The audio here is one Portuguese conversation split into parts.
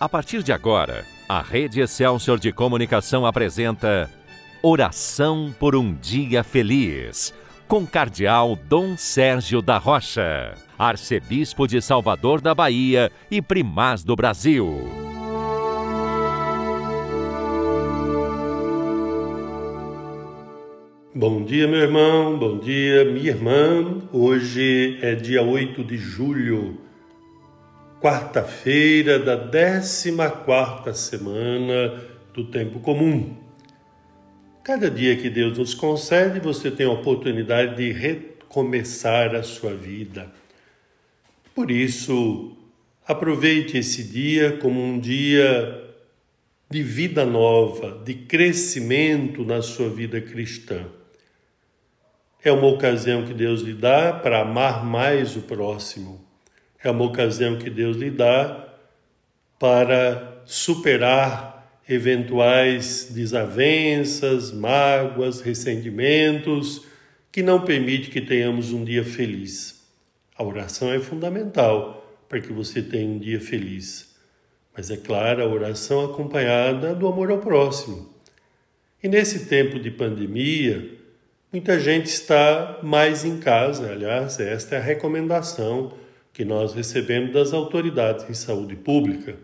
A partir de agora, a Rede Excelsior de Comunicação apresenta Oração por um Dia Feliz, com Cardeal Dom Sérgio da Rocha, Arcebispo de Salvador da Bahia e Primaz do Brasil. Bom dia, meu irmão, bom dia, minha irmã. Hoje é dia 8 de julho quarta-feira da 14 quarta semana do tempo comum. Cada dia que Deus nos concede, você tem a oportunidade de recomeçar a sua vida. Por isso, aproveite esse dia como um dia de vida nova, de crescimento na sua vida cristã. É uma ocasião que Deus lhe dá para amar mais o próximo é uma ocasião que Deus lhe dá para superar eventuais desavenças, mágoas, ressentimentos, que não permite que tenhamos um dia feliz. A oração é fundamental para que você tenha um dia feliz. Mas é claro, a oração acompanhada do amor ao próximo. E nesse tempo de pandemia, muita gente está mais em casa. Aliás, esta é a recomendação que nós recebemos das autoridades em saúde pública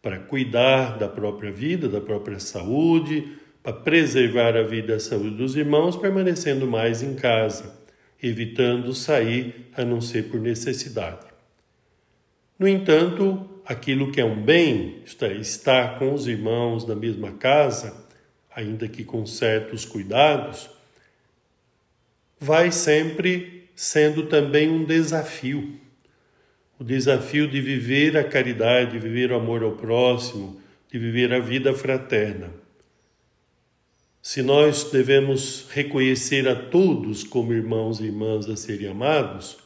para cuidar da própria vida, da própria saúde, para preservar a vida e a saúde dos irmãos, permanecendo mais em casa, evitando sair a não ser por necessidade. No entanto, aquilo que é um bem, isto é, estar com os irmãos na mesma casa, ainda que com certos cuidados, vai sempre sendo também um desafio o desafio de viver a caridade, de viver o amor ao próximo, de viver a vida fraterna. Se nós devemos reconhecer a todos como irmãos e irmãs a serem amados,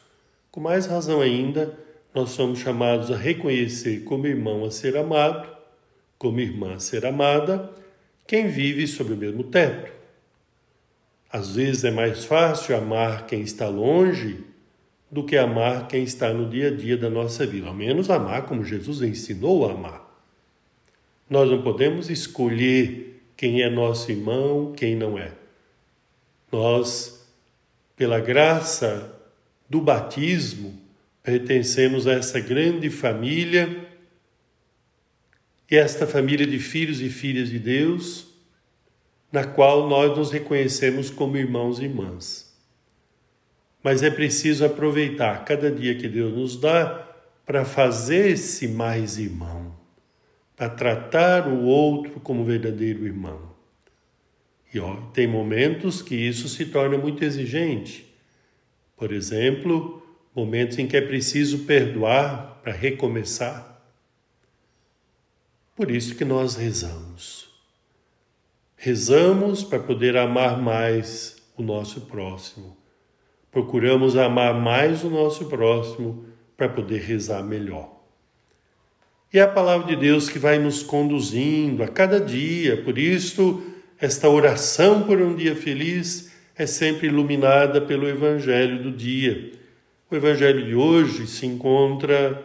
com mais razão ainda, nós somos chamados a reconhecer como irmão a ser amado, como irmã a ser amada, quem vive sob o mesmo teto. Às vezes é mais fácil amar quem está longe do que amar quem está no dia a dia da nossa vida, ao menos amar como Jesus ensinou a amar. Nós não podemos escolher quem é nosso irmão, quem não é. Nós, pela graça do batismo, pertencemos a essa grande família, e esta família de filhos e filhas de Deus, na qual nós nos reconhecemos como irmãos e irmãs mas é preciso aproveitar cada dia que Deus nos dá para fazer-se mais irmão, para tratar o outro como verdadeiro irmão. E ó, tem momentos que isso se torna muito exigente. Por exemplo, momentos em que é preciso perdoar para recomeçar. Por isso que nós rezamos. Rezamos para poder amar mais o nosso próximo procuramos amar mais o nosso próximo para poder rezar melhor. E é a palavra de Deus que vai nos conduzindo a cada dia, por isso, esta oração por um dia feliz é sempre iluminada pelo Evangelho do dia. O Evangelho de hoje se encontra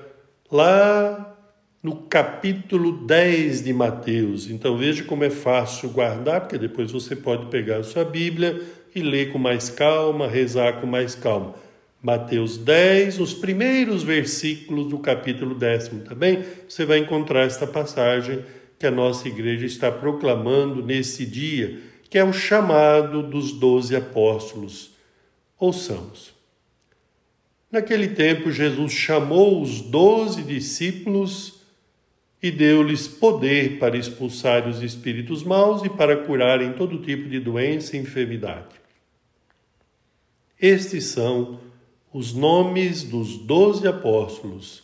lá no capítulo 10 de Mateus. Então veja como é fácil guardar, porque depois você pode pegar a sua Bíblia e ler com mais calma, rezar com mais calma. Mateus 10, os primeiros versículos do capítulo décimo também, você vai encontrar esta passagem que a nossa igreja está proclamando nesse dia, que é o chamado dos doze apóstolos. Ouçamos. Naquele tempo, Jesus chamou os doze discípulos e deu-lhes poder para expulsar os espíritos maus e para curarem todo tipo de doença e enfermidade. Estes são os nomes dos doze apóstolos.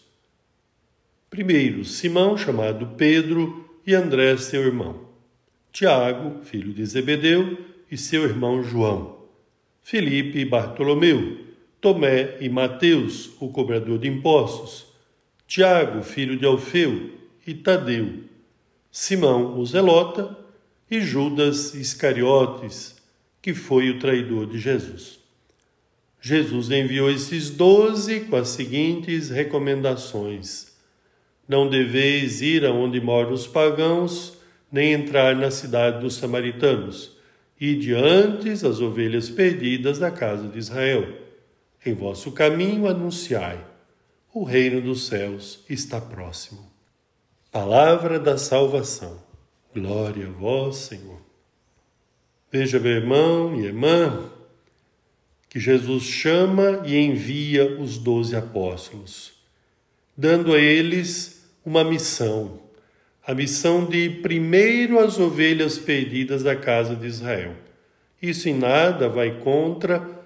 Primeiro, Simão, chamado Pedro, e André, seu irmão. Tiago, filho de Zebedeu, e seu irmão João. Felipe e Bartolomeu. Tomé e Mateus, o cobrador de impostos. Tiago, filho de Alfeu, e Tadeu. Simão, o Zelota, e Judas Iscariotes, que foi o traidor de Jesus. Jesus enviou esses doze com as seguintes recomendações: Não deveis ir aonde moram os pagãos, nem entrar na cidade dos samaritanos. E diante as ovelhas perdidas da casa de Israel. Em vosso caminho anunciai: o reino dos céus está próximo. Palavra da salvação. Glória a vós, Senhor. Veja, meu irmão e irmã, que Jesus chama e envia os doze apóstolos, dando a eles uma missão, a missão de primeiro as ovelhas perdidas da casa de Israel. Isso em nada vai contra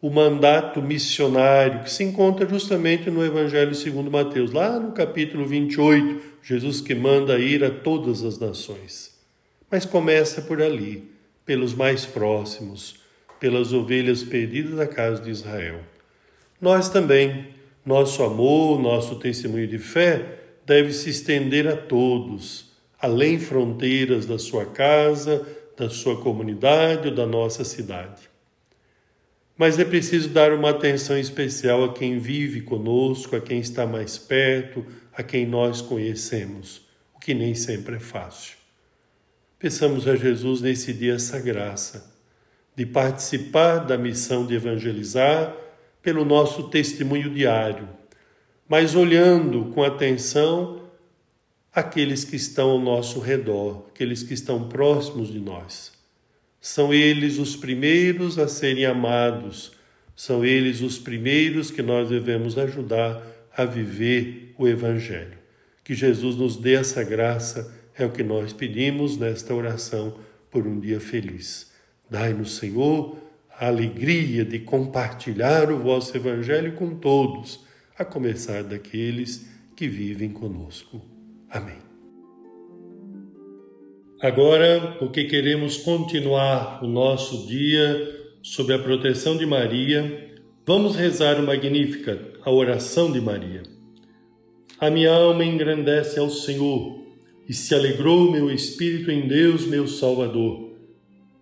o mandato missionário que se encontra justamente no Evangelho segundo Mateus, lá no capítulo 28, Jesus que manda ir a todas as nações. Mas começa por ali, pelos mais próximos, pelas ovelhas perdidas da casa de Israel. Nós também, nosso amor, nosso testemunho de fé deve se estender a todos, além fronteiras da sua casa, da sua comunidade ou da nossa cidade. Mas é preciso dar uma atenção especial a quem vive conosco, a quem está mais perto, a quem nós conhecemos, o que nem sempre é fácil. Peçamos a Jesus nesse dia essa graça de participar da missão de evangelizar pelo nosso testemunho diário, mas olhando com atenção aqueles que estão ao nosso redor, aqueles que estão próximos de nós. São eles os primeiros a serem amados, são eles os primeiros que nós devemos ajudar a viver o Evangelho. Que Jesus nos dê essa graça, é o que nós pedimos nesta oração por um dia feliz. Dai-nos, Senhor, a alegria de compartilhar o vosso Evangelho com todos, a começar daqueles que vivem conosco. Amém. Agora, porque queremos continuar o nosso dia sob a proteção de Maria, vamos rezar o Magnífica, a oração de Maria. A minha alma engrandece ao Senhor e se alegrou meu espírito em Deus, meu Salvador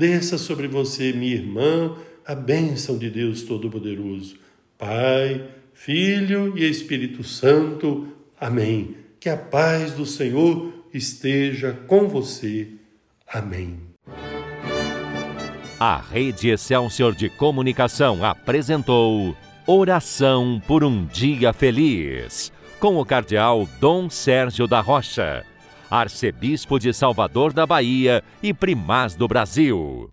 desça sobre você, minha irmã, a bênção de Deus Todo-Poderoso, Pai, Filho e Espírito Santo. Amém. Que a paz do Senhor esteja com você. Amém. A Rede Excelsior de Comunicação apresentou Oração por um Dia Feliz, com o Cardeal Dom Sérgio da Rocha arcebispo de Salvador da Bahia e primaz do Brasil.